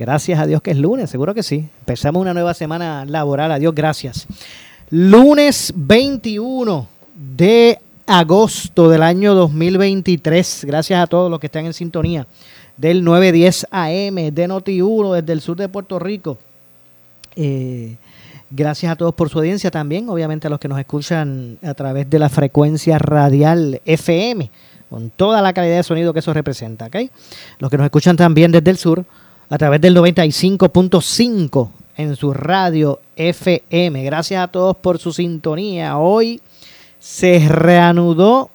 Gracias a Dios que es lunes, seguro que sí. Empezamos una nueva semana laboral. Adiós, gracias. Lunes 21 de agosto del año 2023. Gracias a todos los que están en sintonía del 910 AM de Noti1 desde el sur de Puerto Rico. Eh, gracias a todos por su audiencia también, obviamente a los que nos escuchan a través de la frecuencia radial FM, con toda la calidad de sonido que eso representa. ¿okay? Los que nos escuchan también desde el sur a través del 95.5 en su radio FM. Gracias a todos por su sintonía. Hoy se reanudó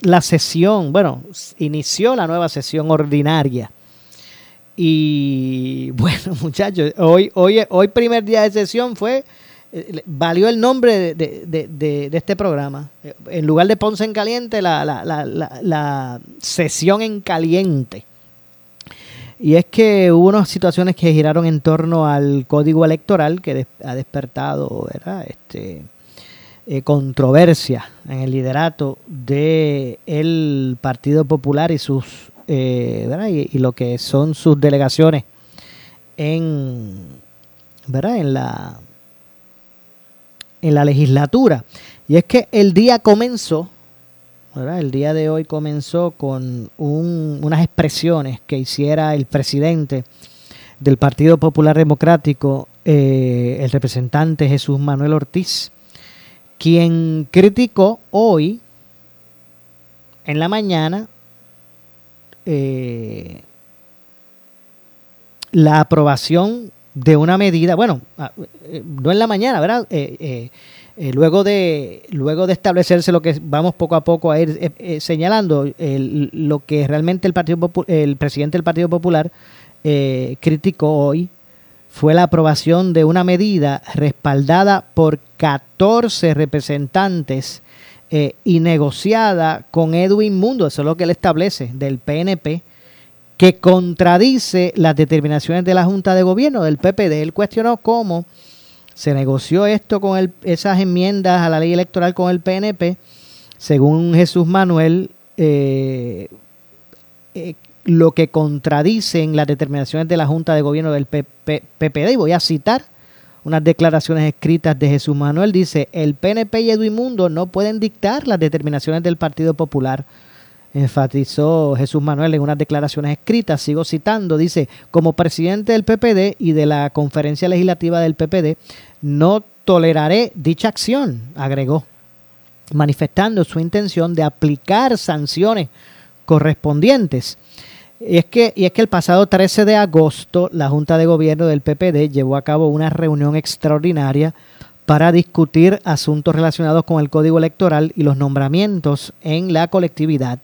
la sesión, bueno, inició la nueva sesión ordinaria. Y bueno, muchachos, hoy, hoy, hoy primer día de sesión fue, eh, valió el nombre de, de, de, este programa. En lugar de Ponce en Caliente, la, la, la, la sesión en caliente. Y es que hubo unas situaciones que giraron en torno al código electoral que de, ha despertado ¿verdad? Este, eh, controversia en el liderato del el Partido Popular y sus eh. Y, y, lo que son sus delegaciones en, ¿verdad? en la en la legislatura. Y es que el día comenzó El día de hoy comenzó con un, unas expresiones que hiciera el presidente del Partido Popular Democrático, eh, el representante Jesús Manuel Ortiz, quien criticó hoy, en la mañana, eh, la aprobación de una medida, bueno, no en la mañana, ¿verdad? Eh, eh, luego, de, luego de establecerse lo que vamos poco a poco a ir eh, eh, señalando, lo que realmente el, el presidente del Partido Popular criticó hoy fue la aprobación de una medida respaldada por 14 representantes y negociada con Edwin Mundo, eso es lo que él establece, del PNP, que contradice las determinaciones de la Junta de Gobierno del PPD. Él cuestionó cómo se negoció esto con el, esas enmiendas a la ley electoral con el PNP, según Jesús Manuel, eh, eh, lo que contradicen las determinaciones de la Junta de Gobierno del PP, PPD. Y voy a citar unas declaraciones escritas de Jesús Manuel. Dice, el PNP y Edwin Mundo no pueden dictar las determinaciones del Partido Popular enfatizó Jesús Manuel en unas declaraciones escritas, sigo citando, dice, como presidente del PPD y de la conferencia legislativa del PPD, no toleraré dicha acción, agregó, manifestando su intención de aplicar sanciones correspondientes. Y es, que, y es que el pasado 13 de agosto la Junta de Gobierno del PPD llevó a cabo una reunión extraordinaria para discutir asuntos relacionados con el Código Electoral y los nombramientos en la colectividad.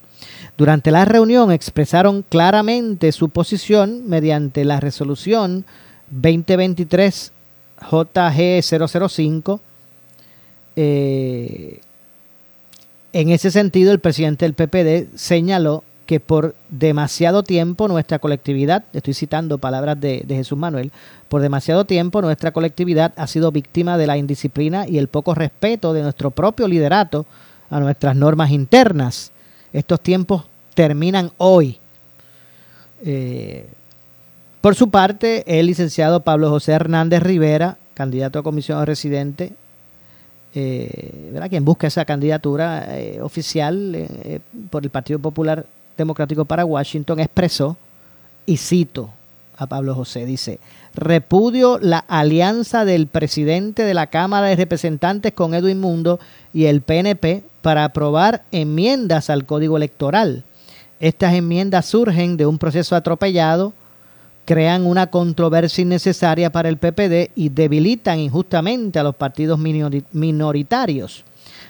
Durante la reunión expresaron claramente su posición mediante la resolución 2023 JG005. Eh, en ese sentido, el presidente del PPD señaló que por demasiado tiempo nuestra colectividad, estoy citando palabras de, de, Jesús Manuel, por demasiado tiempo nuestra colectividad ha sido víctima de la indisciplina y el poco respeto de nuestro propio liderato a nuestras normas internas. Estos tiempos terminan hoy. Eh, por su parte, el licenciado Pablo José Hernández Rivera, candidato a comisionado residente, eh, quien busca esa candidatura eh, oficial por el Partido Popular Democrático para Washington, expresó, y cito a Pablo José. Dice, repudio la alianza del presidente de la Cámara de Representantes con Edwin Mundo y el PNP para aprobar enmiendas al Código Electoral. Estas enmiendas surgen de un proceso atropellado, crean una controversia innecesaria para el PPD y debilitan injustamente a los partidos minoritarios.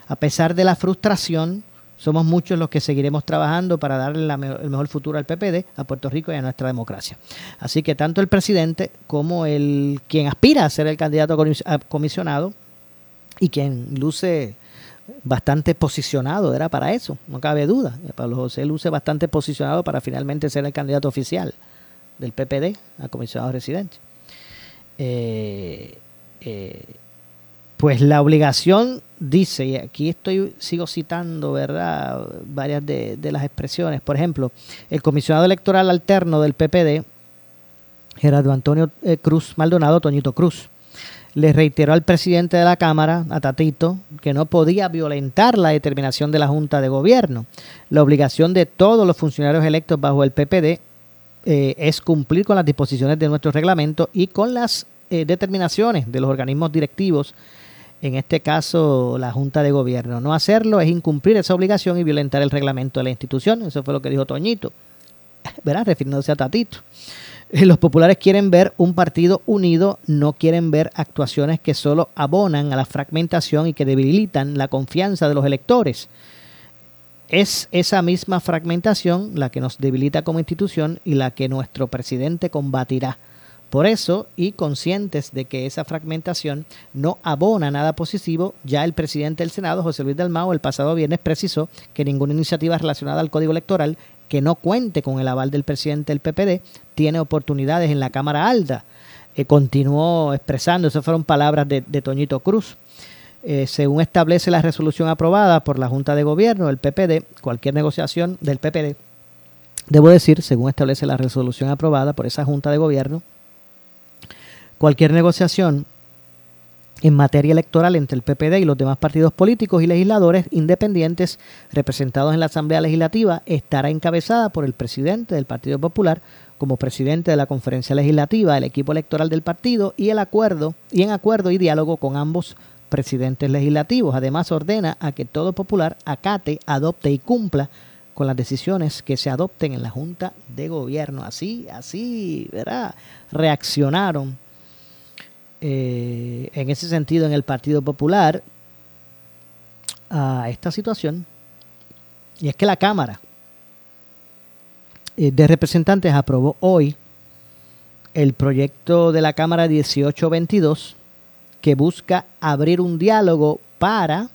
A pesar de la frustración, somos muchos los que seguiremos trabajando para darle el mejor futuro al PPD, a Puerto Rico y a nuestra democracia. Así que tanto el presidente como el quien aspira a ser el candidato comisionado y quien luce bastante posicionado era para eso, no cabe duda. Pablo José luce bastante posicionado para finalmente ser el candidato oficial del PPD a comisionado residente. Eh, eh, pues la obligación dice, y aquí estoy, sigo citando, ¿verdad?, varias de, las expresiones. Por ejemplo, el comisionado electoral alterno del PPD, Gerardo Antonio eh, Cruz Maldonado, Toñito Cruz, le reiteró al presidente de la Cámara, a Tatito, que no podía violentar la determinación de la Junta de Gobierno. La obligación de todos los funcionarios electos bajo el PPD eh, es cumplir con las disposiciones de nuestro reglamento y con las eh, determinaciones de los organismos directivos en este caso la Junta de Gobierno. No hacerlo es incumplir esa obligación y violentar el reglamento de la institución. Eso fue lo que dijo Toñito, ¿verdad? Refiriéndose a Tatito. Eh, los populares quieren ver un partido unido, no quieren ver actuaciones que solo abonan a la fragmentación y que debilitan la confianza de los electores. Es esa misma fragmentación la que nos debilita como institución y la que nuestro presidente combatirá por eso, y conscientes de que esa fragmentación no abona nada positivo, ya el presidente del Senado, José Luis Dalmao, el pasado viernes precisó que ninguna iniciativa relacionada al Código Electoral que no cuente con el aval del presidente del PPD tiene oportunidades en la Cámara Alta. Eh, continuó expresando, esas fueron palabras de, Toñito Cruz. Eh, según establece la resolución aprobada por la Junta de Gobierno del PPD, cualquier negociación del PPD, debo decir, según establece la resolución aprobada por esa Junta de Gobierno, Cualquier negociación en materia electoral entre el PPD y los demás partidos políticos y legisladores independientes representados en la Asamblea Legislativa estará encabezada por el presidente del Partido Popular como presidente de la Conferencia Legislativa, el equipo electoral del partido y el acuerdo y en acuerdo y diálogo con ambos presidentes legislativos. Además ordena a que todo popular acate, adopte y cumpla con las decisiones que se adopten en la Junta de Gobierno. Así, así, ¿verdad? Reaccionaron eh, en ese sentido en el Partido Popular a esta situación. Y es que la Cámara eh, de Representantes aprobó hoy el proyecto de la Cámara 1822 que busca abrir un diálogo para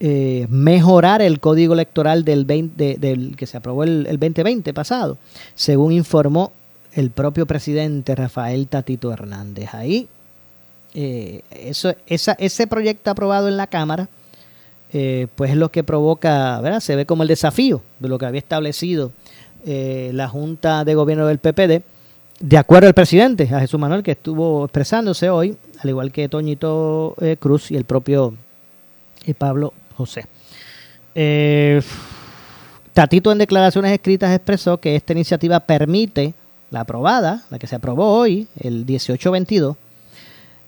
eh, mejorar el código electoral del, 20, del que se aprobó el, el 2020 pasado, según informó el propio presidente Rafael Tatito Hernández. Ahí, eh, eso, ese proyecto aprobado en la Cámara, eh, pues es lo que provoca, ¿verdad? Se ve como el desafío de lo que había establecido eh, la Junta de Gobierno del PPD, de acuerdo al presidente, a Jesús Manuel, que estuvo expresándose hoy, al igual que Toñito Cruz y el propio Pablo José. Tatito en declaraciones escritas expresó que esta iniciativa permite la aprobada, la que se aprobó hoy, el 1822,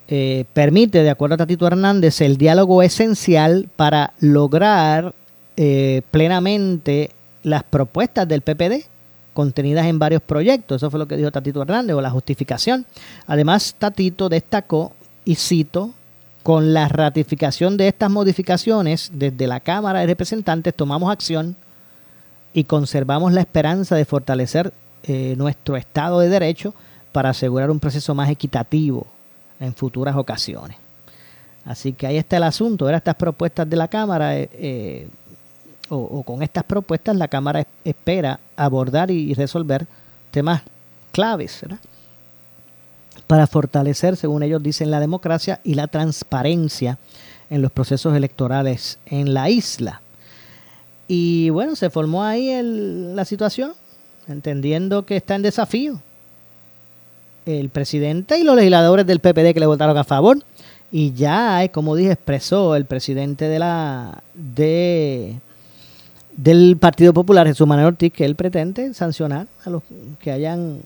eh, permite, de acuerdo a Tatito Hernández, el diálogo esencial para lograr eh, plenamente las propuestas del PPD contenidas en varios proyectos. Eso fue lo que dijo Tatito Hernández o la justificación. Además, Tatito destacó, y cito, con la ratificación de estas modificaciones desde la Cámara de Representantes tomamos acción y conservamos la esperanza de fortalecer eh, nuestro Estado de Derecho para asegurar un proceso más equitativo en futuras ocasiones. Así que ahí está el asunto. Era estas propuestas de la Cámara, eh, eh, o, con estas propuestas la Cámara espera abordar y resolver temas claves para fortalecer, según ellos dicen, la democracia y la transparencia en los procesos electorales en la isla. Y bueno, se formó ahí la situación entendiendo que está en desafío el presidente y los legisladores del PPD que le votaron a favor. Y ya, como dije, expresó el presidente de la de del Partido Popular, Jesús Manuel Ortiz, que él pretende sancionar a los que hayan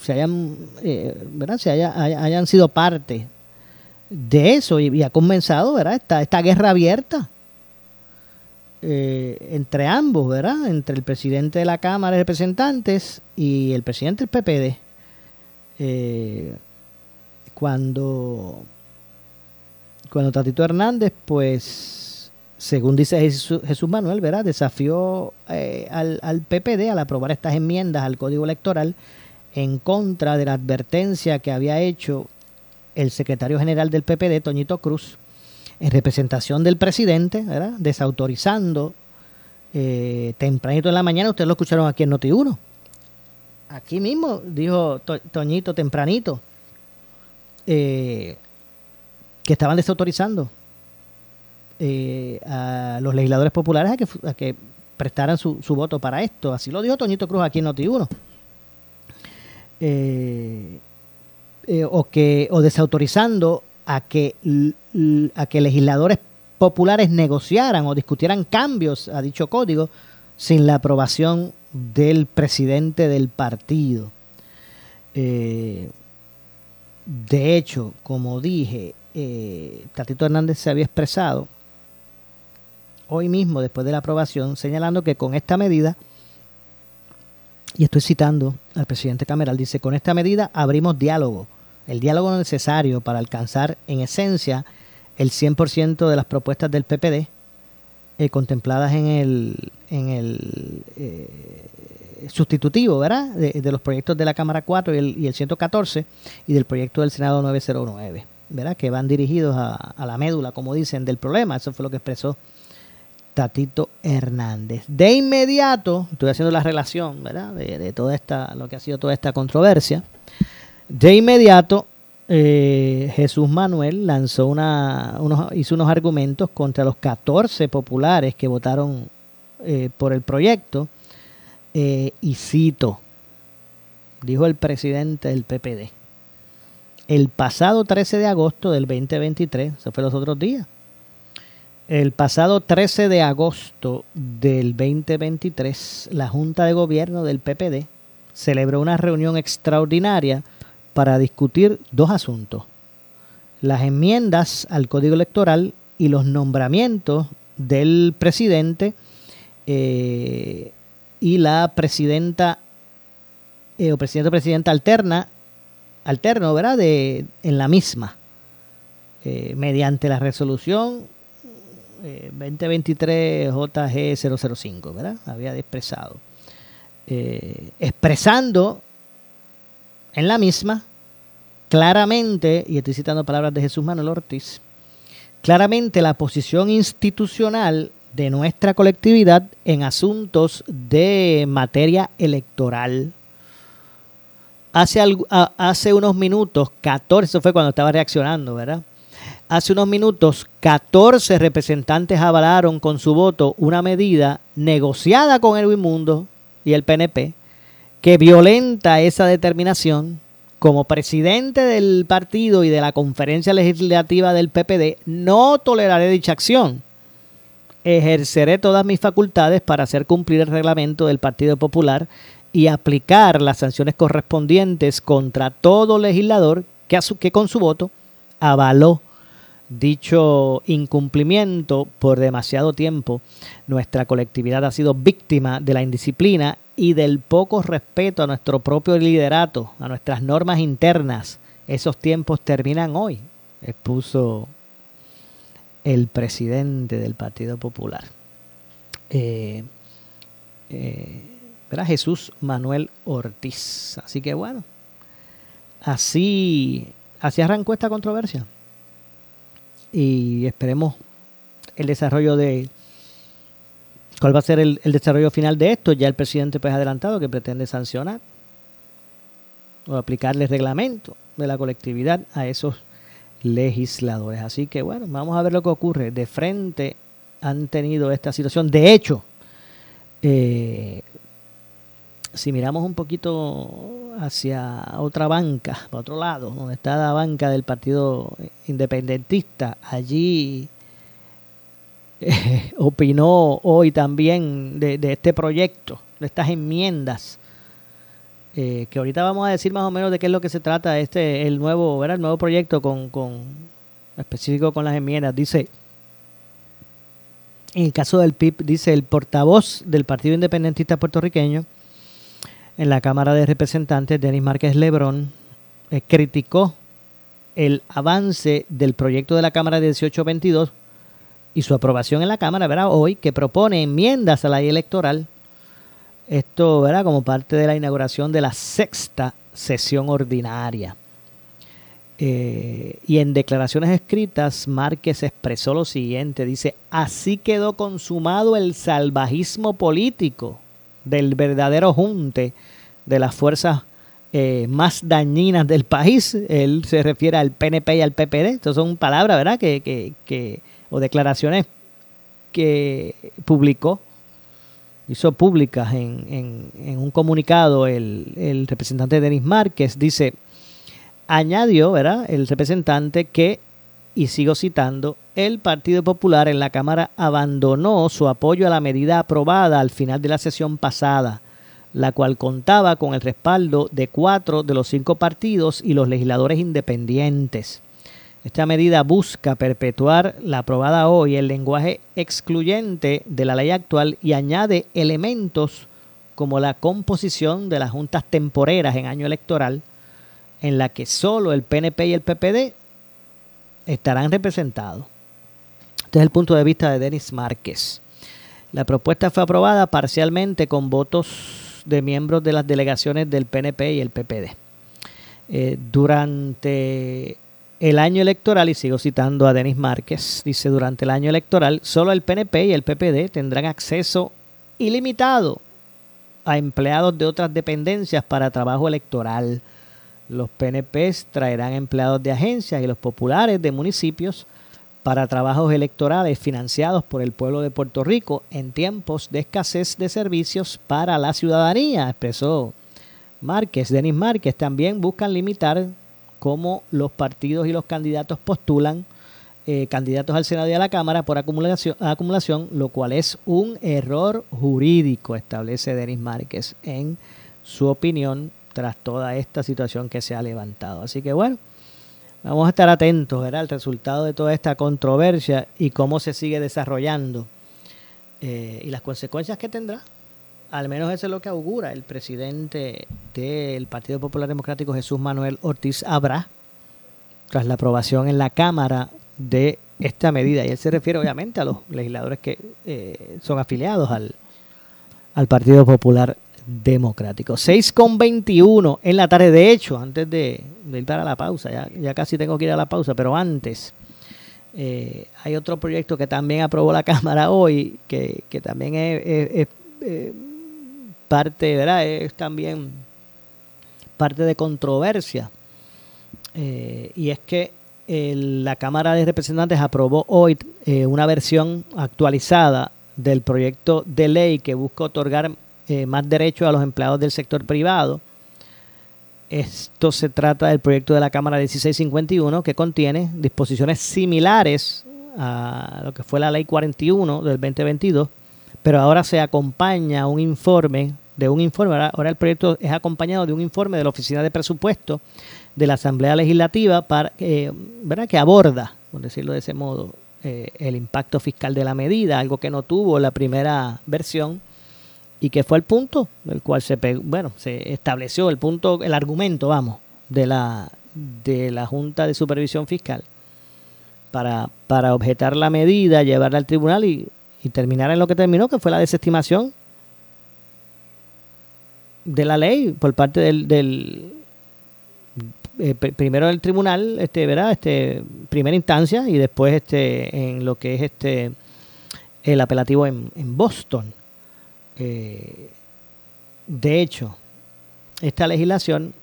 se hayan, eh, ¿verdad? Se haya, hayan sido parte de eso y, ha comenzado ¿verdad? Esta, esta guerra abierta eh, entre ambos, ¿verdad? Entre el presidente de la Cámara de Representantes y el presidente del PPD. Eh, cuando, cuando Tatito Hernández, pues, según dice Jesús, Manuel, ¿verdad? Desafió eh, al, al PPD al aprobar estas enmiendas al Código Electoral en contra de la advertencia que había hecho el secretario general del PPD, Toñito Cruz, en representación del presidente, ¿verdad? desautorizando eh, tempranito en la mañana, ustedes lo escucharon aquí en Noti1. Aquí mismo dijo Toñito tempranito eh, que estaban desautorizando eh, a los legisladores populares a que, prestaran su, su, voto para esto. Así lo dijo Toñito Cruz aquí en Noti1. o que o desautorizando a que, a que legisladores populares negociaran o discutieran cambios a dicho código sin la aprobación del presidente del partido. Eh, de hecho, como dije, eh, Tatito Hernández se había expresado hoy mismo, después de la aprobación, señalando que con esta medida, y estoy citando al presidente Cameral, dice, con esta medida abrimos diálogo el diálogo necesario para alcanzar en esencia el 100% de las propuestas del PPD eh, contempladas en el, en el eh, sustitutivo ¿verdad? De, los proyectos de la Cámara 4 y el, y el 114 y del proyecto del Senado 909, ¿verdad? que van dirigidos a, la médula, como dicen, del problema. Eso fue lo que expresó Tatito Hernández. De inmediato, estoy haciendo la relación ¿verdad? De, de toda esta, lo que ha sido toda esta controversia. De inmediato, eh, Jesús Manuel lanzó una, unos, hizo unos argumentos contra los 14 populares que votaron eh, por el proyecto. Eh, y cito, dijo el presidente del PPD, el pasado 13 de agosto del 2023, eso fue los otros días, el pasado 13 de agosto del 2023, la Junta de Gobierno del PPD celebró una reunión extraordinaria para discutir dos asuntos. Las enmiendas al Código Electoral y los nombramientos del presidente eh, y la presidenta eh, o presidente o presidenta alterna, alterno, ¿verdad? De, en la misma, eh, mediante la resolución 2023 JG005, ¿verdad? Había expresado. expresando en la misma claramente, y estoy citando palabras de Jesús Manuel Ortiz, claramente la posición institucional de nuestra colectividad en asuntos de materia electoral. Hace, hace unos minutos, 14, eso fue cuando estaba reaccionando, ¿verdad? Hace unos minutos, 14 representantes avalaron con su voto una medida negociada con el Mundo y el PNP que violenta esa determinación como presidente del partido y de la conferencia legislativa del PPD, no toleraré dicha acción. Ejerceré todas mis facultades para hacer cumplir el reglamento del Partido Popular y aplicar las sanciones correspondientes contra todo legislador que, que con su voto avaló dicho incumplimiento por demasiado tiempo. Nuestra colectividad ha sido víctima de la indisciplina y del poco respeto a nuestro propio liderato, a nuestras normas internas. Esos tiempos terminan hoy, expuso el presidente del Partido Popular. Eh, eh, Jesús Manuel Ortiz. Así que bueno, así, así arrancó esta controversia. Y esperemos el desarrollo de, ¿Cuál va a ser el, desarrollo final de esto? Ya el presidente pues ha adelantado que pretende sancionar o aplicarle reglamento de la colectividad a esos legisladores. Así que bueno, vamos a ver lo que ocurre. De frente han tenido esta situación. De hecho, eh, si miramos un poquito hacia otra banca, para otro lado, donde está la banca del Partido Independentista, allí opinó hoy también de, este proyecto, de estas enmiendas eh, que ahorita vamos a decir más o menos de qué es lo que se trata este el nuevo, el nuevo proyecto con, con específico con las enmiendas. Dice, en el caso del PIB, dice el portavoz del Partido Independentista Puertorriqueño en la Cámara de Representantes, Denis Márquez Lebrón, eh, criticó el avance del proyecto de la Cámara 1822 y su aprobación en la Cámara, ¿verdad? Hoy, que propone enmiendas a la ley electoral. Esto, ¿verdad? Como parte de la inauguración de la sexta sesión ordinaria. Eh, y en declaraciones escritas, Márquez expresó lo siguiente, dice, así quedó consumado el salvajismo político del verdadero junte de las fuerzas eh, más dañinas del país. Él se refiere al PNP y al PPD. Estas son palabras, ¿verdad? Que, que, que, o declaraciones que publicó, hizo públicas en, en, un comunicado el, el representante Denis Márquez. Dice, añadió, ¿verdad? El representante que, y sigo citando, el Partido Popular en la Cámara abandonó su apoyo a la medida aprobada al final de la sesión pasada la cual contaba con el respaldo de cuatro de los cinco partidos y los legisladores independientes. Esta medida busca perpetuar la aprobada hoy el lenguaje excluyente de la ley actual y añade elementos como la composición de las juntas temporeras en año electoral, en la que solo el PNP y el PPD estarán representados. Este es el punto de vista de Denis Márquez. La propuesta fue aprobada parcialmente con votos de miembros de las delegaciones del PNP y el PPD. Eh, durante el año electoral, y sigo citando a Denis Márquez, dice, durante el año electoral, solo el PNP y el PPD tendrán acceso ilimitado a empleados de otras dependencias para trabajo electoral. Los PNPs traerán empleados de agencias y los populares de municipios para trabajos electorales financiados por el pueblo de Puerto Rico en tiempos de escasez de servicios para la ciudadanía, expresó Márquez. Denis Márquez también buscan limitar cómo los partidos y los candidatos postulan eh, candidatos al Senado y a la Cámara por acumulación, acumulación, lo cual es un error jurídico, establece Denis Márquez en su opinión tras toda esta situación que se ha levantado. Así que bueno, Vamos a estar atentos al resultado de toda esta controversia y cómo se sigue desarrollando eh, y las consecuencias que tendrá. Al menos eso es lo que augura el presidente del Partido Popular Democrático, Jesús Manuel Ortiz Abra, tras la aprobación en la Cámara de esta medida. Y él se refiere obviamente a los legisladores que eh, son afiliados al, al Partido Popular Democrático. 6 con 21 en la tarde. De hecho, antes de, ir para la pausa, ya, ya, casi tengo que ir a la pausa, pero antes eh, hay otro proyecto que también aprobó la Cámara hoy, que, también es, eh, parte, ¿verdad? Es también parte de controversia. Eh, y es que la Cámara de Representantes aprobó hoy una versión actualizada del proyecto de ley que busca otorgar eh, más derechos a los empleados del sector privado. Esto se trata del proyecto de la Cámara 1651 que contiene disposiciones similares a lo que fue la Ley 41 del 2022, pero ahora se acompaña un informe de un informe, ahora, el proyecto es acompañado de un informe de la Oficina de Presupuesto de la Asamblea Legislativa para, eh, ¿verdad? que aborda, por decirlo de ese modo, eh, el impacto fiscal de la medida, algo que no tuvo la primera versión y que fue el punto del cual se bueno se estableció el punto el argumento vamos de la de la junta de supervisión fiscal para para objetar la medida llevarla al tribunal y, terminar en lo que terminó que fue la desestimación de la ley por parte del, del eh, primero del tribunal este verdad este primera instancia y después este en lo que es este el apelativo en, en Boston. Eh, de hecho, esta legislación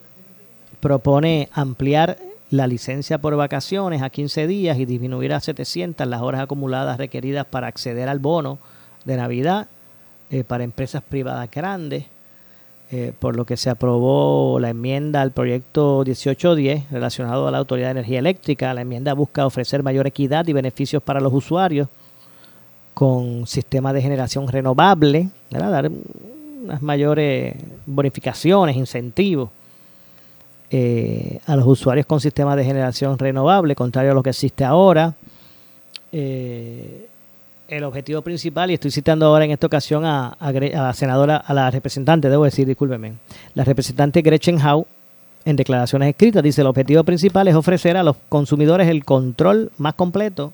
propone ampliar la licencia por vacaciones a 15 días y disminuir a 700 las horas acumuladas requeridas para acceder al bono de Navidad eh, para empresas privadas grandes, eh, por lo que se aprobó la enmienda al proyecto 1810 relacionado a la Autoridad de Energía Eléctrica. La enmienda busca ofrecer mayor equidad y beneficios para los usuarios con sistemas de generación renovable, dar unas mayores bonificaciones, incentivos eh, a los usuarios con sistemas de generación renovable, contrario a lo que existe ahora. Eh, el objetivo principal, y estoy citando ahora en esta ocasión a, la senadora, a la representante, debo decir, discúlpeme, la representante Gretchen Howe, en declaraciones escritas, dice, el objetivo principal es ofrecer a los consumidores el control más completo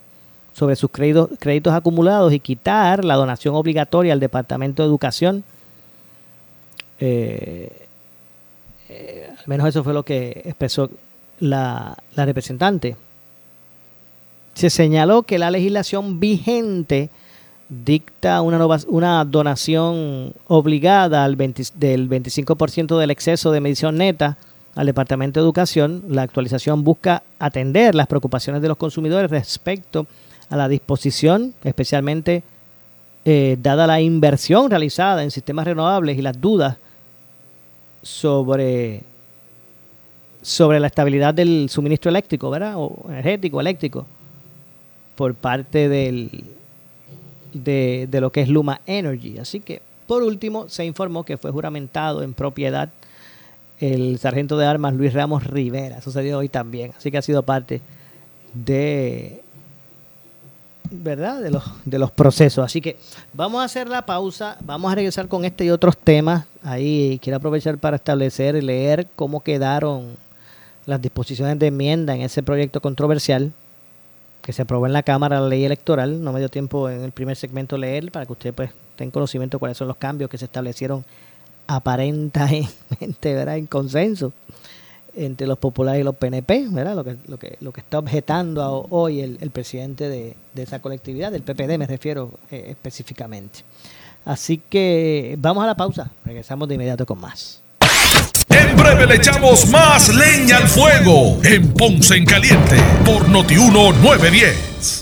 sobre sus créditos, créditos acumulados y quitar la donación obligatoria al Departamento de Educación. Eh, eh, al menos eso fue lo que expresó la, representante. Se señaló que la legislación vigente dicta una, donación obligada del 25% del exceso de medición neta al Departamento de Educación. La actualización busca atender las preocupaciones de los consumidores respecto a la disposición, especialmente eh, dada la inversión realizada en sistemas renovables y las dudas sobre, sobre la estabilidad del suministro eléctrico, ¿verdad? O energético, eléctrico, por parte del, de, de lo que es Luma Energy. Así que, por último, se informó que fue juramentado en propiedad el sargento de armas Luis Ramos Rivera. Sucedió hoy también. Así que ha sido parte de ¿verdad? De los, de los procesos. Así que vamos a hacer la pausa, vamos a regresar con este y otros temas. Ahí quiero aprovechar para establecer y leer cómo quedaron las disposiciones de enmienda en ese proyecto controversial que se aprobó en la Cámara la ley electoral. No me dio tiempo en el primer segmento leer para que usted pues tenga conocimiento de cuáles son los cambios que se establecieron aparentemente, ¿verdad? En consenso entre los populares y los PNP, ¿verdad? Lo que, lo que, lo que está objetando hoy el, presidente de, esa colectividad, del PPD me refiero eh, específicamente. Así que vamos a la pausa, regresamos de inmediato con más. En breve le echamos más leña al fuego en Ponce en Caliente por Notiuno 910.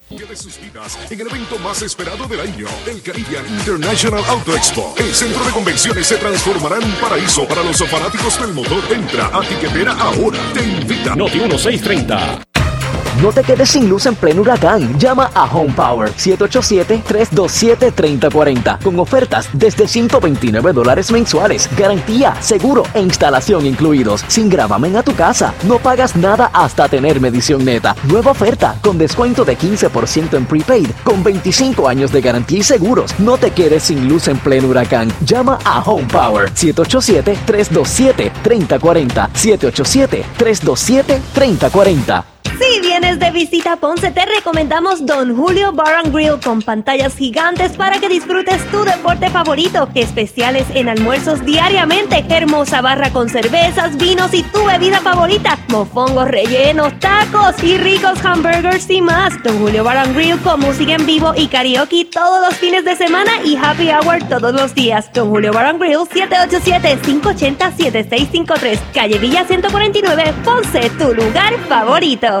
de sus vidas en el evento más esperado del año, el Caribbean International Auto Expo. El centro de convenciones se transformará en un paraíso para los fanáticos del motor. Entra a Tiquetera ahora. Te invita. Noti 1630. No te quedes sin luz en pleno huracán. Llama a Home Power 787-327-3040 con ofertas desde 129 dólares mensuales, garantía, seguro e instalación incluidos, sin gravamen a tu casa. No pagas nada hasta tener medición neta. Nueva oferta con descuento de 15% en prepaid con 25 años de garantía y seguros. No te quedes sin luz en pleno huracán. Llama a Home Power 787-327-3040 787-327-3040 si vienes de visita a Ponce, te recomendamos Don Julio Bar Grill con pantallas gigantes para que disfrutes tu deporte favorito. Especiales en almuerzos diariamente. Hermosa barra con cervezas, vinos y tu bebida favorita. Mofongos rellenos, tacos y ricos hamburgers y más. Don Julio Bar Grill con música en vivo y karaoke todos los fines de semana y happy hour todos los días. Don Julio Bar Grill 787-580-7653. Calle Villa 149, Ponce, tu lugar favorito.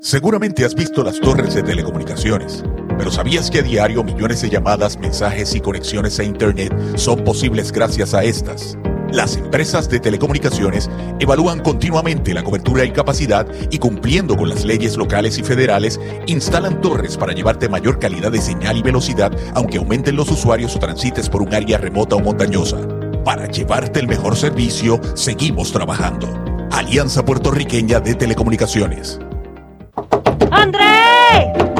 Seguramente has visto las torres de telecomunicaciones Pero ¿sabías que a diario millones de llamadas, mensajes y conexiones a Internet son posibles gracias a estas? Las empresas de telecomunicaciones evalúan continuamente la cobertura y capacidad y cumpliendo con las leyes locales y federales, instalan torres para llevarte mayor calidad de señal y velocidad, aunque aumenten los usuarios o transites por un área remota o montañosa. Para llevarte el mejor servicio, seguimos trabajando. Alianza Puertorriqueña de Telecomunicaciones. Andrei!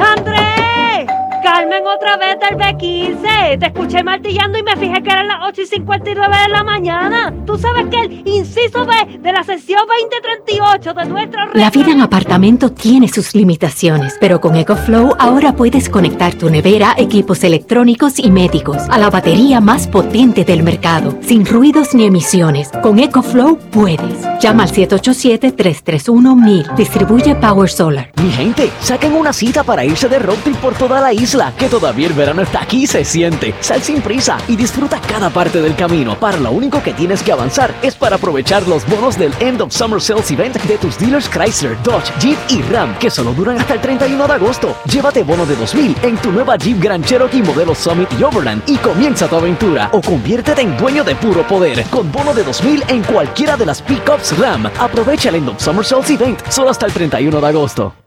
Carmen otra vez del B15. Te escuché martillando y me fijé que eran las 8 y 59 de la mañana. Tú sabes que el inciso B de la sesión 2038 de nuestro... La vida en apartamento tiene sus limitaciones, pero con EcoFlow ahora puedes conectar tu nevera, equipos electrónicos y médicos a la batería más potente del mercado, sin ruidos ni emisiones. Con EcoFlow puedes. Llama al 787-331-1000. Distribuye Power Solar. Mi gente, saquen una cita para irse de road trip por toda la isla, que todavía el verano está aquí se siente. Sal sin prisa y disfruta cada parte del camino. Para lo único que tienes que avanzar es para aprovechar los bonos del End of Summer Sales Event de tus dealers Chrysler, Dodge, Jeep y Ram, que solo duran hasta el 31 de agosto. Llévate bono de 2000 en tu nueva Jeep Grand Cherokee modelo Summit y Overland y comienza tu aventura. O conviértete en dueño de puro poder con bono de 2000 en cualquiera de las pickups Ram. Aprovecha el End of Summer Sales Event solo hasta el 31 de agosto.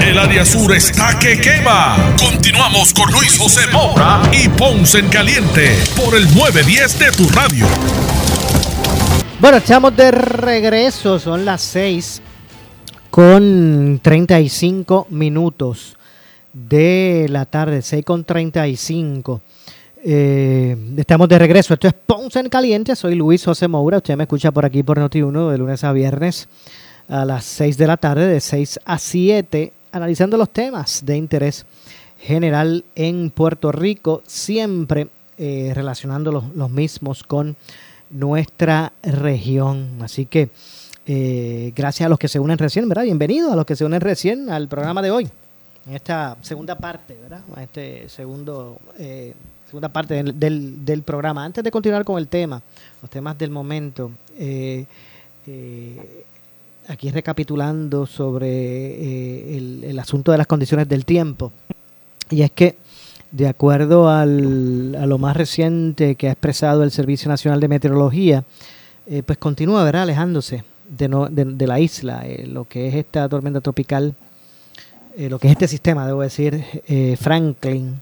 El área sur está que quema. Continuamos con Luis José Moura y Ponce en Caliente por el 910 de tu radio. Bueno, estamos de regreso, son las 6 con 35 minutos de la tarde, 6 con 35. Eh, estamos de regreso, esto es Ponce en Caliente, soy Luis José Moura, usted me escucha por aquí por Noti1 de lunes a viernes a las 6 de la tarde, de 6 a 7, analizando los temas de interés general en Puerto Rico, siempre eh, relacionando los, mismos con nuestra región. Así que eh, gracias a los que se unen recién, ¿verdad? Bienvenidos a los que se unen recién al programa de hoy, en esta segunda parte, ¿verdad? A este segundo, eh, segunda parte del, del, del, programa. Antes de continuar con el tema, los temas del momento, eh, eh, aquí recapitulando sobre el, el asunto de las condiciones del tiempo. Y es que de acuerdo al, a lo más reciente que ha expresado el Servicio Nacional de Meteorología, eh, pues continúa ¿verdad? alejándose de, la isla, eh, lo que es esta tormenta tropical, eh, lo que es este sistema, debo decir, eh, Franklin.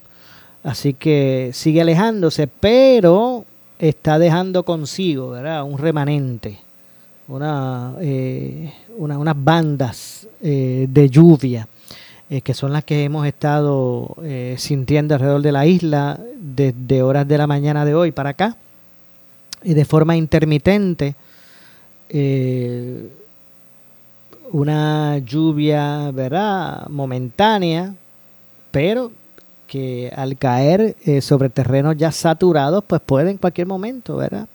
Así que sigue alejándose, pero está dejando consigo ¿verdad? un remanente, una, eh, una unas bandas de lluvia eh, que son las que hemos estado eh, sintiendo alrededor de la isla desde horas de la mañana de hoy para acá, y de forma intermitente. Eh, una lluvia, ¿verdad? Momentánea, pero que al caer eh, sobre terrenos ya saturados, pues puede en cualquier momento, ¿verdad?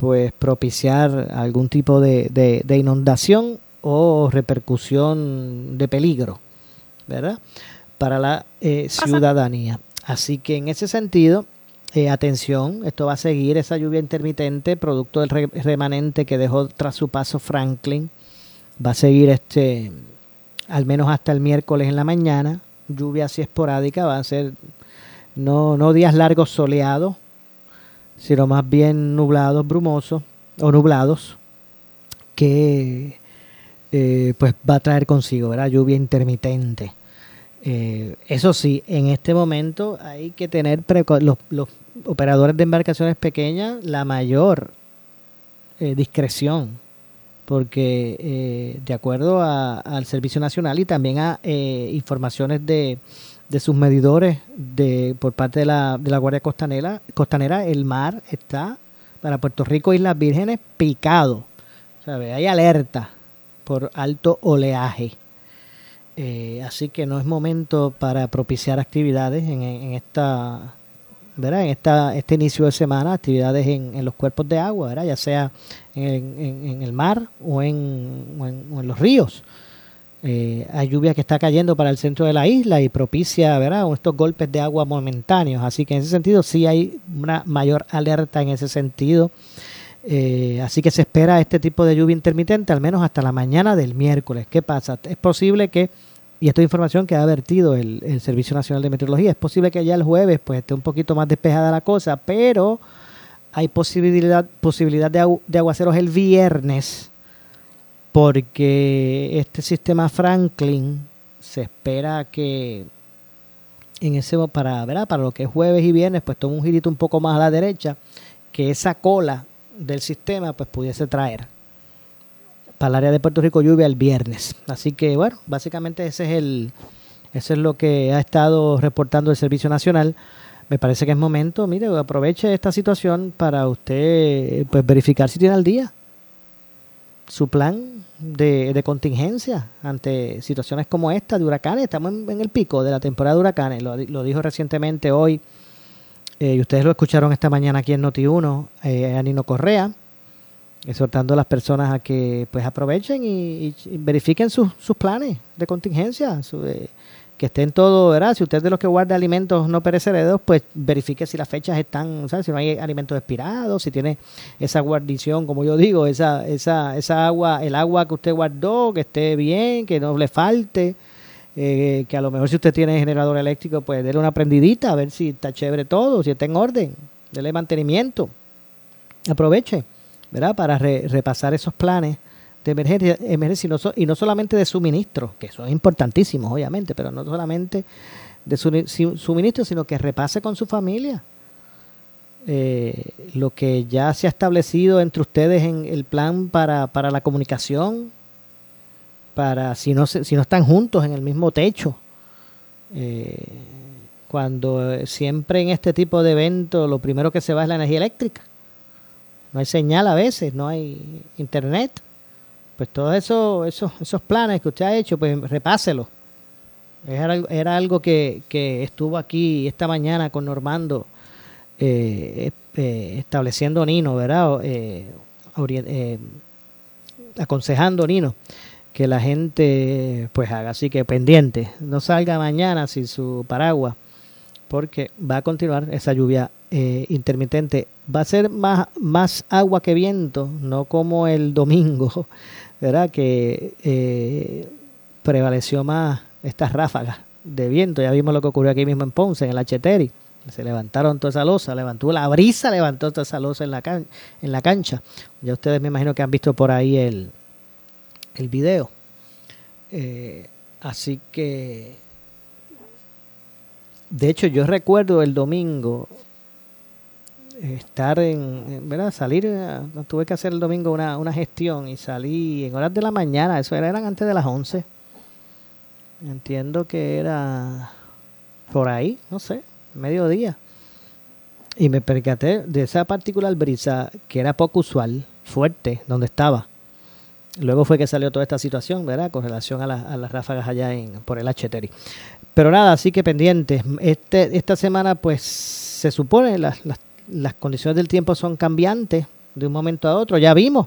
Pues propiciar algún tipo de, de, de inundación o repercusión de peligro. ¿verdad? Para la eh, ciudadanía. Así que en ese sentido, eh, atención, esto va a seguir esa lluvia intermitente, producto del re remanente que dejó tras su paso Franklin. Va a seguir este, al menos hasta el miércoles en la mañana, lluvia así esporádica, va a ser no, no días largos soleados, sino más bien nublados, brumosos o nublados, que eh, pues va a traer consigo, ¿verdad? Lluvia intermitente. Eh, eso sí, en este momento hay que tener los, operadores de embarcaciones pequeñas la mayor eh, discreción, porque de acuerdo al Servicio Nacional y también a informaciones de, de sus medidores de, por parte de la, de la Guardia Costanera, Costanera, el mar está para Puerto Rico Islas Vírgenes picado. Hay alerta por alto oleaje. Eh, así que no es momento para propiciar actividades en, esta ¿verdad? en esta este inicio de semana actividades en, los cuerpos de agua ¿verdad? ya sea en, el mar o en, o en los ríos eh, hay lluvia que está cayendo para el centro de la isla y propicia ¿verdad? estos golpes de agua momentáneos. Así que en ese sentido sí hay una mayor alerta en ese sentido. Eh, así que se espera este tipo de lluvia intermitente al menos hasta la mañana del miércoles. ¿Qué pasa? Es posible que, y esta información que ha advertido el, Servicio Nacional de Meteorología, es posible que ya el jueves pues esté un poquito más despejada la cosa, pero hay posibilidad, posibilidad de aguaceros el viernes porque este sistema Franklin se espera que en ese para ¿verdad? para lo que es jueves y viernes pues toma un girito un poco más a la derecha que esa cola del sistema pues pudiese traer para el área de Puerto Rico lluvia el viernes. Así que bueno básicamente ese es el eso es lo que ha estado reportando el Servicio Nacional. Me parece que es momento mire aproveche esta situación para usted pues verificar si tiene al día su plan de, contingencia ante situaciones como esta de huracanes. Estamos en, el pico de la temporada de huracanes. Lo, dijo recientemente hoy, eh, y ustedes lo escucharon esta mañana aquí en Noti1, eh, Correa, exhortando a las personas a que pues aprovechen y, verifiquen sus, sus planes de contingencia. Su, eh, que estén todo, ¿verdad? Si usted es de los que guarda alimentos no perecederos, pues verifique si las fechas están, ¿sabes? Si no hay alimentos expirados, si tiene esa guarnición, como yo digo, esa, esa, esa agua, el agua que usted guardó, que esté bien, que no le falte, eh, que a lo mejor si usted tiene generador eléctrico, pues déle una prendidita a ver si está chévere todo, si está en orden, déle mantenimiento. Aproveche, ¿verdad? Para repasar esos planes de emergencia, emergencia y, no y no solamente de suministro, que son importantísimos obviamente, pero no solamente de su, suministro, sino que repase con su familia eh, lo que ya se ha establecido entre ustedes en el plan para, para la comunicación, para si no, si no están juntos en el mismo techo. Eh, cuando siempre en este tipo de eventos lo primero que se va es la energía eléctrica. No hay señal a veces, no hay internet pues todos esos, esos, esos planes que usted ha hecho, pues repáselo. Era, era algo que, estuvo aquí esta mañana con Normando eh, eh, estableciendo Nino, ¿verdad? Eh, aconsejando Nino que la gente pues haga así que pendiente, no salga mañana sin su paraguas porque va a continuar esa lluvia intermitente. Va a ser más, más agua que viento, no como el domingo, ¿verdad? Que eh, prevaleció más estas ráfagas de viento. Ya vimos lo que ocurrió aquí mismo en Ponce, en el Acheteri. Se levantaron toda esa losa, levantó la brisa, levantó toda esa losa en la, en la cancha. Ya ustedes me imagino que han visto por ahí el, el video. Eh, así que, de hecho, yo recuerdo el domingo, estar en, ¿verdad? Salir, eh, tuve que hacer el domingo una, una gestión y salí en horas de la mañana, eso era, eran antes de las 11. Entiendo que era por ahí, no sé, mediodía. Y me percaté de esa particular brisa que era poco usual, fuerte, donde estaba. Luego fue que salió toda esta situación, ¿verdad? Con relación a, las ráfagas allá en, por el H-Terry. Pero nada, así que pendientes. Este, esta semana, pues, se supone las, las las condiciones del tiempo son cambiantes de un momento a otro. Ya vimos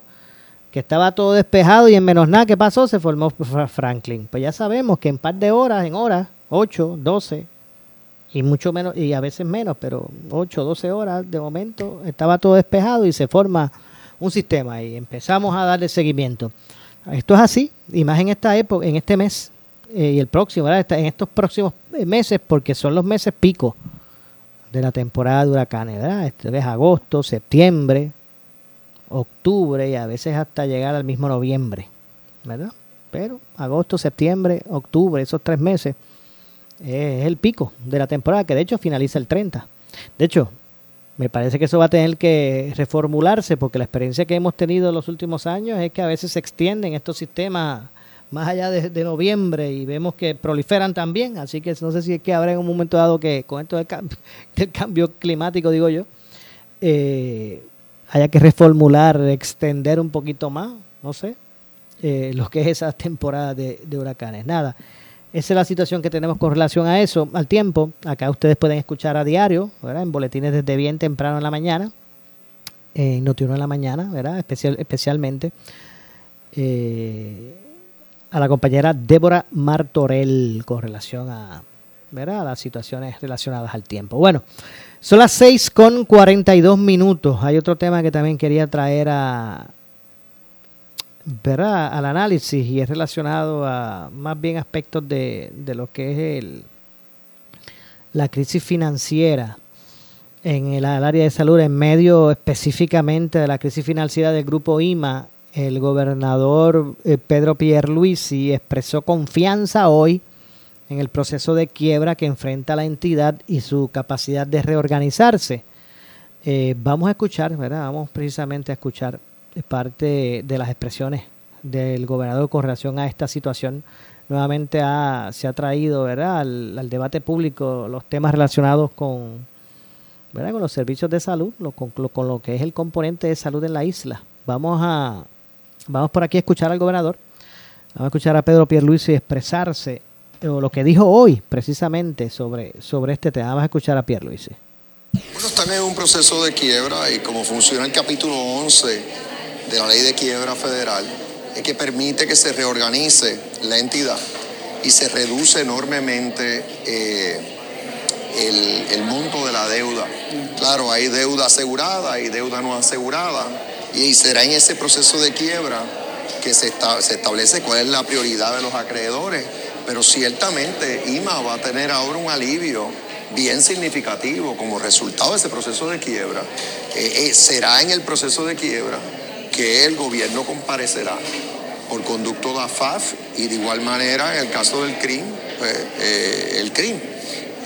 que estaba todo despejado y en menos nada que pasó se formó Franklin. Pues ya sabemos que en par de horas, en horas, 8, 12 y mucho menos, y a veces menos, pero 8, 12 horas de momento estaba todo despejado y se forma un sistema y empezamos a darle seguimiento. Esto es así, y más en esta época, en este mes, eh, y el próximo, en estos próximos meses, porque son los meses pico de la temporada de huracanes, ¿verdad? Este es agosto, septiembre, octubre y a veces hasta llegar al mismo noviembre, ¿verdad? Pero agosto, septiembre, octubre, esos tres meses es el pico de la temporada, que de hecho finaliza el 30. De hecho, me parece que eso va a tener que reformularse porque la experiencia que hemos tenido en los últimos años es que a veces se extienden estos sistemas más allá de, noviembre y vemos que proliferan también, así que no sé si es que habrá en un momento dado que con esto del, cambio, climático, digo yo, eh, haya que reformular, extender un poquito más, no sé, eh, lo que es esa temporada de, huracanes. Nada, esa es la situación que tenemos con relación a eso, al tiempo. Acá ustedes pueden escuchar a diario, ¿verdad? en boletines desde bien temprano en la mañana, en Notiuno en la mañana, ¿verdad? Especial, especialmente. Eh, a la compañera Débora Martorell con relación a, ¿verdad? a las situaciones relacionadas al tiempo. Bueno, son las 6 con 42 minutos. Hay otro tema que también quería traer a, ¿verdad? al análisis y es relacionado a más bien aspectos de, de lo que es el, la crisis financiera en el, el, área de salud, en medio específicamente de la crisis financiera del grupo IMA el gobernador eh, Pedro Pierluisi expresó confianza hoy en el proceso de quiebra que enfrenta la entidad y su capacidad de reorganizarse. Eh, vamos a escuchar, ¿verdad? Vamos precisamente a escuchar parte de las expresiones del gobernador con relación a esta situación. Nuevamente se ha traído, ¿verdad? Al, debate público los temas relacionados con, ¿verdad? con los servicios de salud, con lo que es el componente de salud en la isla. Vamos a, Vamos por aquí a escuchar al gobernador. Vamos a escuchar a Pedro Pierluisi expresarse o lo que dijo hoy precisamente sobre, sobre este tema. Vamos a escuchar a Pierluisi. Bueno, están en un proceso de quiebra y como funciona el capítulo 11 de la ley de quiebra federal, es que permite que se reorganice la entidad y se reduce enormemente eh, el, el monto de la deuda. Claro, hay deuda asegurada y deuda no asegurada y será en ese proceso de quiebra que se, establece cuál es la prioridad de los acreedores. Pero ciertamente IMA va a tener ahora un alivio bien significativo como resultado de ese proceso de quiebra. Eh, eh, será en el proceso de quiebra que el gobierno comparecerá por conducto de AFAF y de igual manera en el caso del CRIM, pues, eh, el CRIM.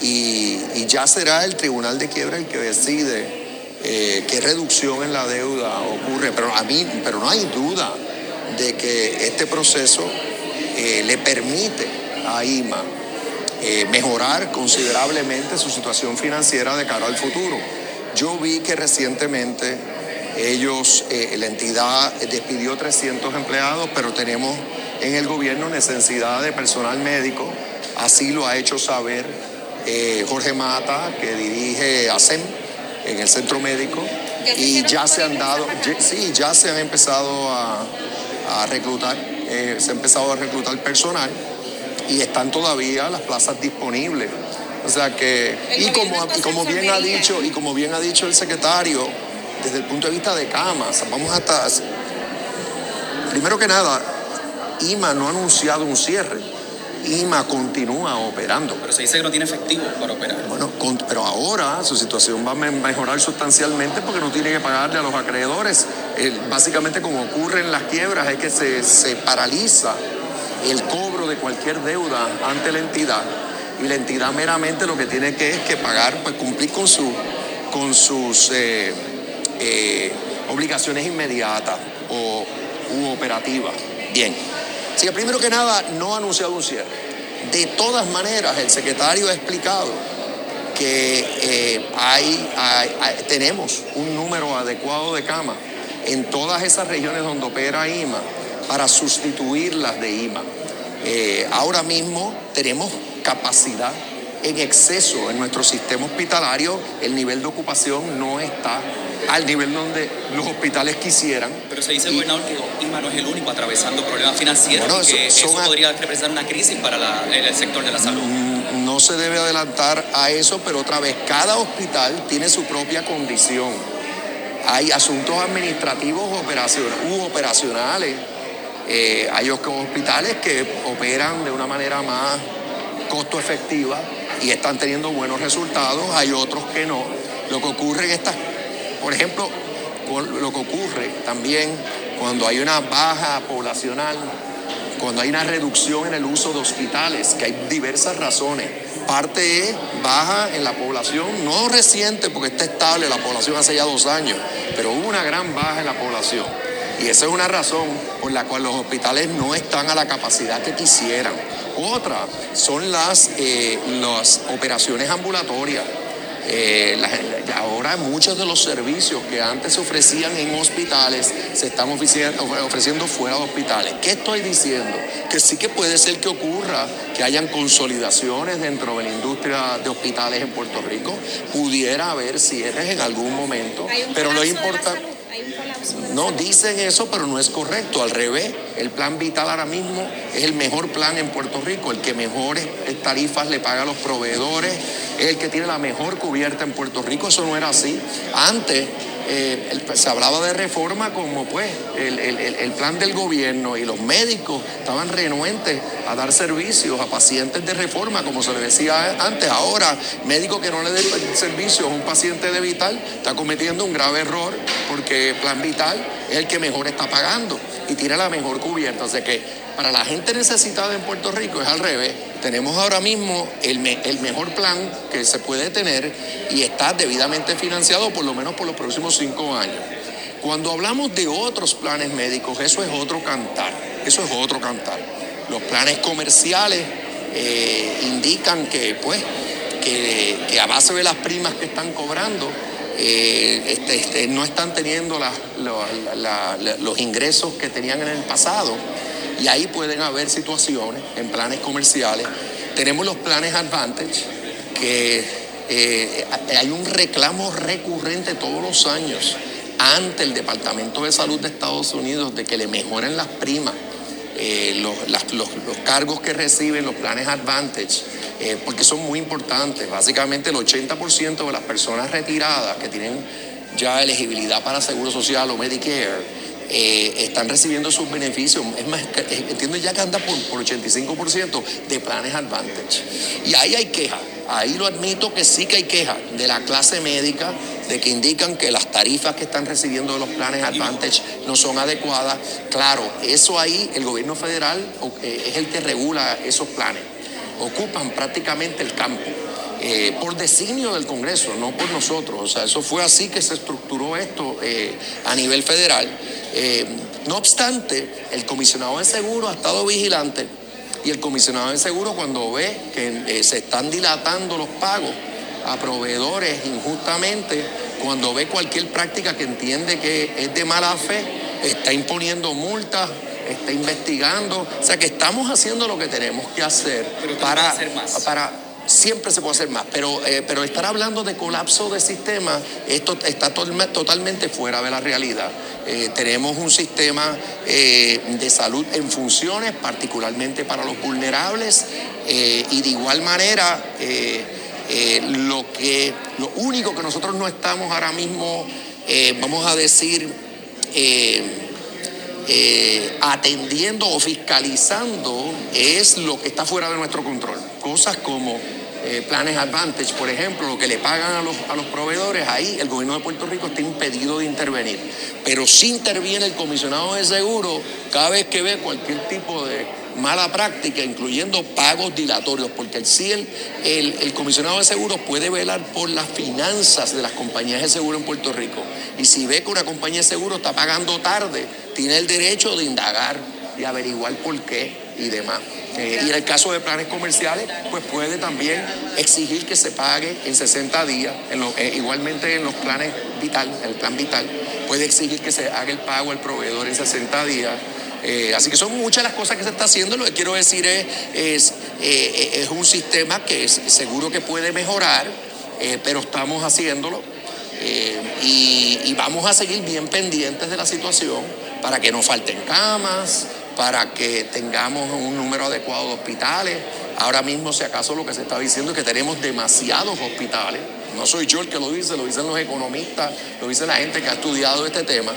Y, y ya será el tribunal de quiebra el que decide eh, qué reducción en la deuda ocurre, pero a mí, pero no hay duda de que este proceso eh, le permite a IMA eh, mejorar considerablemente su situación financiera de cara al futuro. Yo vi que recientemente ellos, la entidad despidió 300 empleados, pero tenemos en el gobierno necesidad de personal médico, así lo ha hecho saber Jorge Mata, que dirige ASEM en el centro médico y ya se han dado, sí, ya se han empezado a, reclutar, eh, se ha empezado a reclutar personal y están todavía las plazas disponibles. O sea que, y como, como bien ha dicho, y como bien ha dicho el secretario, desde el punto de vista de camas, vamos hasta, primero que nada, IMA no ha anunciado un cierre IMA continúa operando. Pero se dice que no tiene efectivo para operar. Bueno, pero ahora su situación va a mejorar sustancialmente porque no tiene que pagarle a los acreedores. básicamente como ocurre en las quiebras es que se, paraliza el cobro de cualquier deuda ante la entidad y la entidad meramente lo que tiene que es que pagar, pues cumplir con, su, con sus eh, eh, obligaciones inmediatas o u operativas. Bien. Así primero que nada, no ha anunciado un cierre. De todas maneras, el secretario ha explicado que eh, hay, tenemos un número adecuado de camas en todas esas regiones donde opera IMA para sustituirlas de IMA. Eh, ahora mismo tenemos capacidad en exceso en nuestro sistema hospitalario, el nivel de ocupación no está al nivel donde los hospitales quisieran. Pero se dice, gobernador, que IMA no es el único atravesando problemas financieros y que eso, podría representar una crisis para el sector de la salud. Mm, no se debe adelantar a eso, pero otra vez, cada hospital tiene su propia condición. Hay asuntos administrativos u operacionales Eh, hay hospitales que operan de una manera más costo efectiva y están teniendo buenos resultados, hay otros que no. Lo que ocurre en estas, por ejemplo, lo que ocurre también cuando hay una baja poblacional, cuando hay una reducción en el uso de hospitales, que hay diversas razones. Parte es baja en la población, no reciente porque está estable la población hace ya dos años, pero hubo una gran baja en la población. Y esa es una razón por la cual los hospitales no están a la capacidad que quisieran. Otra son las, eh, las operaciones ambulatorias. Eh, ahora muchos de los servicios que antes se ofrecían en hospitales se están ofreciendo, fuera de hospitales. ¿Qué estoy diciendo? Que sí que puede ser que ocurra que hayan consolidaciones dentro de la industria de hospitales en Puerto Rico. Pudiera haber cierres en algún momento, pero lo importante... No, dicen eso, pero no es correcto. Al revés, el plan vital ahora mismo es el mejor plan en Puerto Rico, el que mejores tarifas le paga a los proveedores, es el que tiene la mejor cubierta en Puerto Rico. Eso no era así. Antes eh, se hablaba de reforma como pues el, plan del gobierno y los médicos estaban renuentes a dar servicios a pacientes de reforma, como se le decía antes. Ahora, médico que no le dé servicio a un paciente de vital está cometiendo un grave error porque plan vital es el que mejor está pagando y tiene la mejor cubierta. O que para la gente necesitada en Puerto Rico es al revés. Tenemos ahora mismo el, mejor plan que se puede tener y está debidamente financiado por lo menos por los próximos cinco años. Cuando hablamos de otros planes médicos, eso es otro cantar, eso es otro cantar. Los planes comerciales eh, indican que, pues, que, a base de las primas que están cobrando, eh, este, este, no están teniendo los ingresos que tenían en el pasado y ahí pueden haber situaciones en planes comerciales. Tenemos los planes Advantage, que eh, hay un reclamo recurrente todos los años ante el Departamento de Salud de Estados Unidos de que le mejoren las primas, eh, los, cargos que reciben los planes Advantage, eh, porque son muy importantes. Básicamente el 80% de las personas retiradas que tienen ya elegibilidad para Seguro Social o Medicare, eh, están recibiendo sus beneficios. Es más, entiendo ya que anda por, por 85% de planes Advantage. Y ahí hay quejas, ahí lo admito que sí que hay quejas de la clase médica, de que indican que las tarifas que están recibiendo de los planes Advantage no son adecuadas. Claro, eso ahí el gobierno federal eh, es el que regula esos planes. Ocupan prácticamente el campo. Eh, por designio del Congreso, no por nosotros. O sea, eso fue así que se estructuró esto a nivel federal. Eh, no obstante, el comisionado de seguro ha estado vigilante y el comisionado de seguro cuando ve que eh, se están dilatando los pagos a proveedores injustamente, cuando ve cualquier práctica que entiende que es de mala fe, está imponiendo multas, está investigando. O sea que estamos haciendo lo que tenemos que hacer para, para siempre se puede hacer más, pero, eh, pero estar hablando de colapso de sistema, esto está totalmente fuera de la realidad. Eh, tenemos un sistema eh, de salud en funciones, particularmente para los vulnerables, y de igual manera, lo, que, lo único que nosotros no estamos ahora mismo, vamos a decir, atendiendo o fiscalizando es lo que está fuera de nuestro control. Cosas como eh, planes Advantage, por ejemplo, lo que le pagan a los, a los proveedores, ahí el gobierno de Puerto Rico está impedido de intervenir. Pero sí interviene el comisionado de seguro cada vez que ve cualquier tipo de mala práctica, incluyendo pagos dilatorios, porque sí el, el, comisionado de seguros puede velar por las finanzas de las compañías de seguro en Puerto Rico. Y si ve que una compañía de seguro está pagando tarde, tiene el derecho de indagar y averiguar por qué y demás. Eh, y en el caso de planes comerciales, pues puede también exigir que se pague en 60 días, eh, igualmente en los planes vital, el plan vital, puede exigir que se haga el pago al proveedor en 60 días. Eh, así que son muchas las cosas que se está haciendo. Lo que quiero decir es, es, es un sistema que seguro que puede mejorar, pero estamos haciéndolo. y, y vamos a seguir bien pendientes de la situación para que no falten camas, para que tengamos un número adecuado de hospitales. Ahora mismo, si acaso lo que se está diciendo es que tenemos demasiados hospitales. No soy yo el que lo dice, lo dicen los economistas, lo dice la gente que ha estudiado este tema.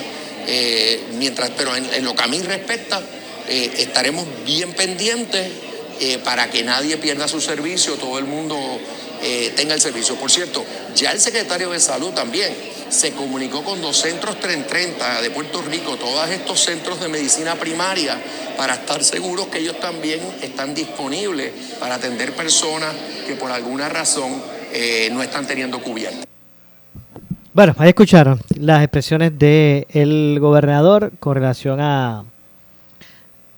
Eh, mientras, pero en, lo que a mí respecta, eh, estaremos bien pendientes eh, para que nadie pierda su servicio, todo el mundo eh, tenga el servicio. Por cierto, ya el secretario de Salud también se comunicó con dos centros 330 de Puerto Rico, todos estos centros de medicina primaria, para estar seguros que ellos también están disponibles para atender personas que por alguna razón no están teniendo cubierta. Bueno, ahí escucharon las expresiones del gobernador con relación a,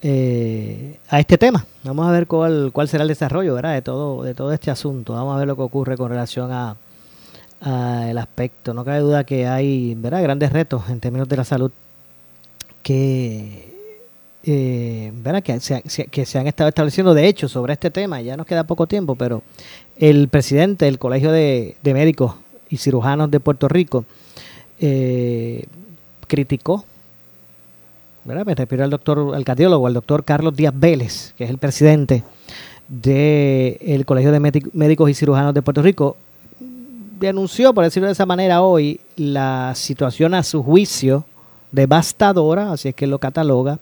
eh, a este tema. Vamos a ver cuál, cuál será el desarrollo ¿verdad? de todo de todo este asunto. Vamos a ver lo que ocurre con relación a, el aspecto. No cabe duda que hay ¿verdad? grandes retos en términos de la salud que, eh. Que, se, han estado estableciendo. De hecho, sobre este tema, ya nos queda poco tiempo, pero el presidente del Colegio de, Médicos y cirujanos de Puerto Rico, eh, criticó, me refiero al doctor, al cardiólogo, al doctor Carlos Díaz Vélez, que es el presidente del Colegio de Médicos y Cirujanos de Puerto Rico, denunció, por decirlo de esa manera, hoy la situación a su juicio devastadora, así es que lo cataloga,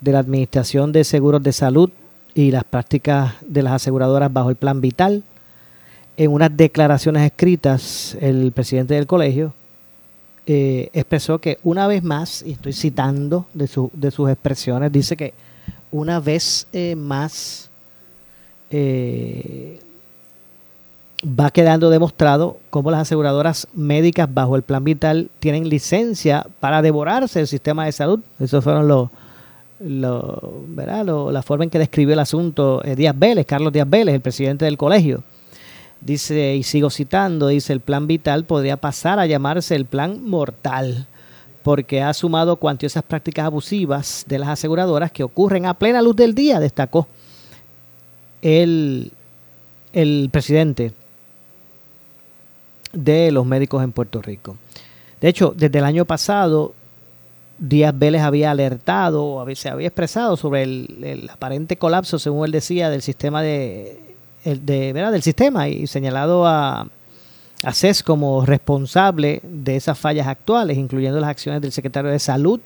de la Administración de Seguros de Salud y las prácticas de las aseguradoras bajo el Plan Vital, en unas declaraciones escritas, el presidente del colegio eh, expresó que una vez más, y estoy citando de, su, de sus expresiones, dice que una vez eh, más eh, va quedando demostrado cómo las aseguradoras médicas bajo el plan vital tienen licencia para devorarse el sistema de salud. Esos fueron los, la forma en que describió el asunto Díaz Vélez, Carlos Díaz Vélez, el presidente del colegio. Dice, y sigo citando, dice, el plan vital podría pasar a llamarse el plan mortal, porque ha sumado cuantiosas prácticas abusivas de las aseguradoras que ocurren a plena luz del día, destacó el presidente de los médicos en Puerto Rico. De hecho, desde el año pasado, Díaz Vélez había alertado, se había expresado sobre el aparente colapso, según él decía, del sistema de el de, ¿verdad? del sistema y señalado a, a CES como responsable de esas fallas actuales, incluyendo las acciones del secretario de Salud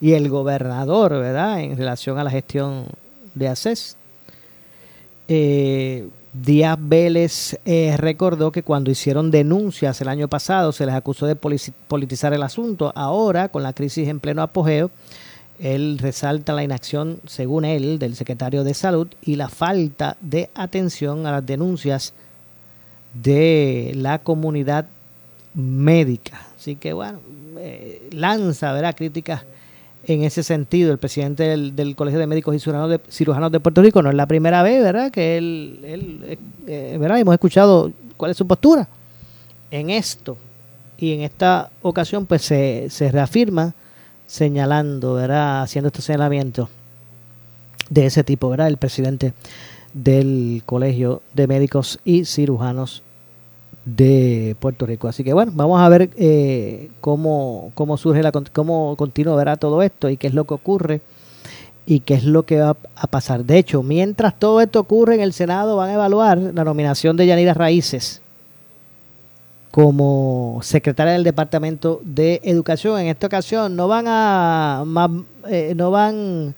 y el gobernador, ¿verdad?, en relación a la gestión de ACES. Eh, Díaz Vélez eh, recordó que cuando hicieron denuncias el año pasado se les acusó de politizar el asunto. Ahora, con la crisis en pleno apogeo, él resalta la inacción, según él, del secretario de Salud y la falta de atención a las denuncias de la comunidad médica. Así que, bueno, eh, lanza ¿verdad? críticas en ese sentido. El presidente del, Colegio de Médicos y Cirujanos de, Puerto Rico no es la primera vez ¿verdad? que él, él eh, ¿verdad? hemos escuchado cuál es su postura en esto. Y en esta ocasión, pues se, se reafirma señalando, ¿verdad? Haciendo este señalamiento de ese tipo, ¿verdad? El presidente del Colegio de Médicos y Cirujanos de Puerto Rico. Así que bueno, vamos a ver eh, cómo, cómo surge, la, cómo continúa ¿verdad? todo esto y qué es lo que ocurre y qué es lo que va a pasar. De hecho, mientras todo esto ocurre en el Senado van a evaluar la nominación de Yanira Raíces como secretaria del Departamento de Educación. En esta ocasión no van a eh, no van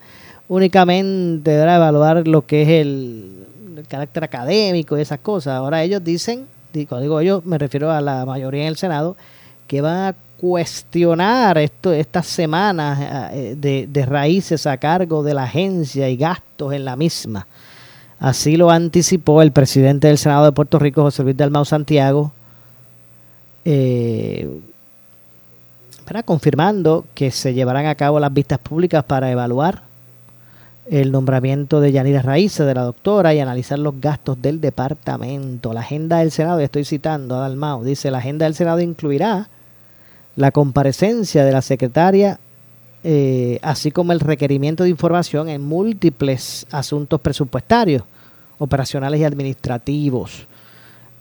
únicamente a evaluar lo que es el, carácter académico y esas cosas. Ahora ellos dicen, cuando digo ellos me refiero a la mayoría en el Senado, que van a cuestionar esto estas semanas eh, de, de raíces a cargo de la agencia y gastos en la misma. Así lo anticipó el presidente del Senado de Puerto Rico, José Luis Dalmau Santiago, eh, confirmando que se llevarán a cabo las vistas públicas para evaluar el nombramiento de Yanira Raíces, de la doctora, y analizar los gastos del departamento. La agenda del Senado, estoy citando a Dalmau, dice, la agenda del Senado incluirá la comparecencia de la secretaria, eh, así como el requerimiento de información en múltiples asuntos presupuestarios, operacionales y administrativos.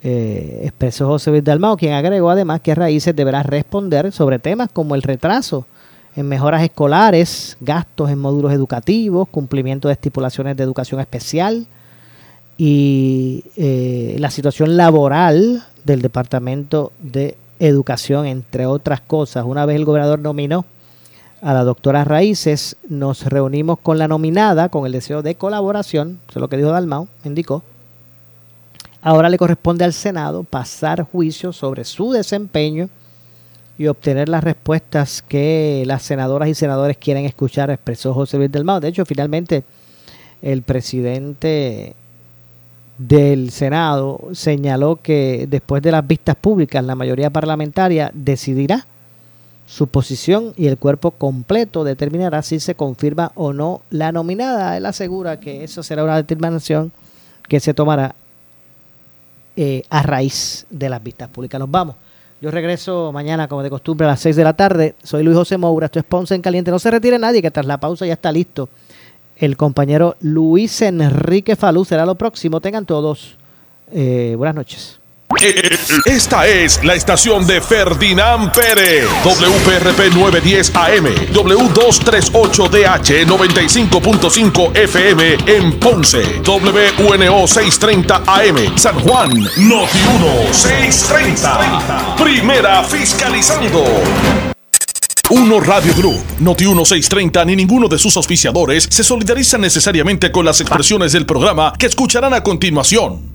Eh, expresó José Luis Dalmao, quien agregó además que Raíces deberá responder sobre temas como el retraso en mejoras escolares, gastos en módulos educativos, cumplimiento de estipulaciones de educación especial y eh, la situación laboral del Departamento de Educación, entre otras cosas. Una vez el gobernador nominó a la doctora Raíces, nos reunimos con la nominada con el deseo de colaboración, eso es lo que dijo Dalmau, indicó. Ahora le corresponde al Senado pasar juicio sobre su desempeño y obtener las respuestas que las senadoras y senadores quieren escuchar, expresó José Luis Dalmau. De hecho, finalmente el presidente del Senado señaló que después de las vistas públicas la mayoría parlamentaria decidirá su posición y el cuerpo completo determinará si se confirma o no la nominada. Él asegura que eso será una determinación que se tomará eh, a raíz de las vistas públicas. Nos vamos. Yo regreso mañana, como de costumbre, a las 6 de la tarde. Soy Luis José Moura, esto es Ponce en Caliente. No se retire nadie, que tras la pausa ya está listo. El compañero Luis Enrique Falú será lo próximo. Tengan todos eh, buenas noches. Esta es la estación de Ferdinand Pérez, WPRP 910 AM, W238DH 95.5 FM en Ponce, WNO 630 AM, San Juan, Noti 1 630. Primera fiscalizando. Uno Radio Group, Noti 1630 ni ninguno de sus auspiciadores se solidarizan necesariamente con las expresiones del programa que escucharán a continuación.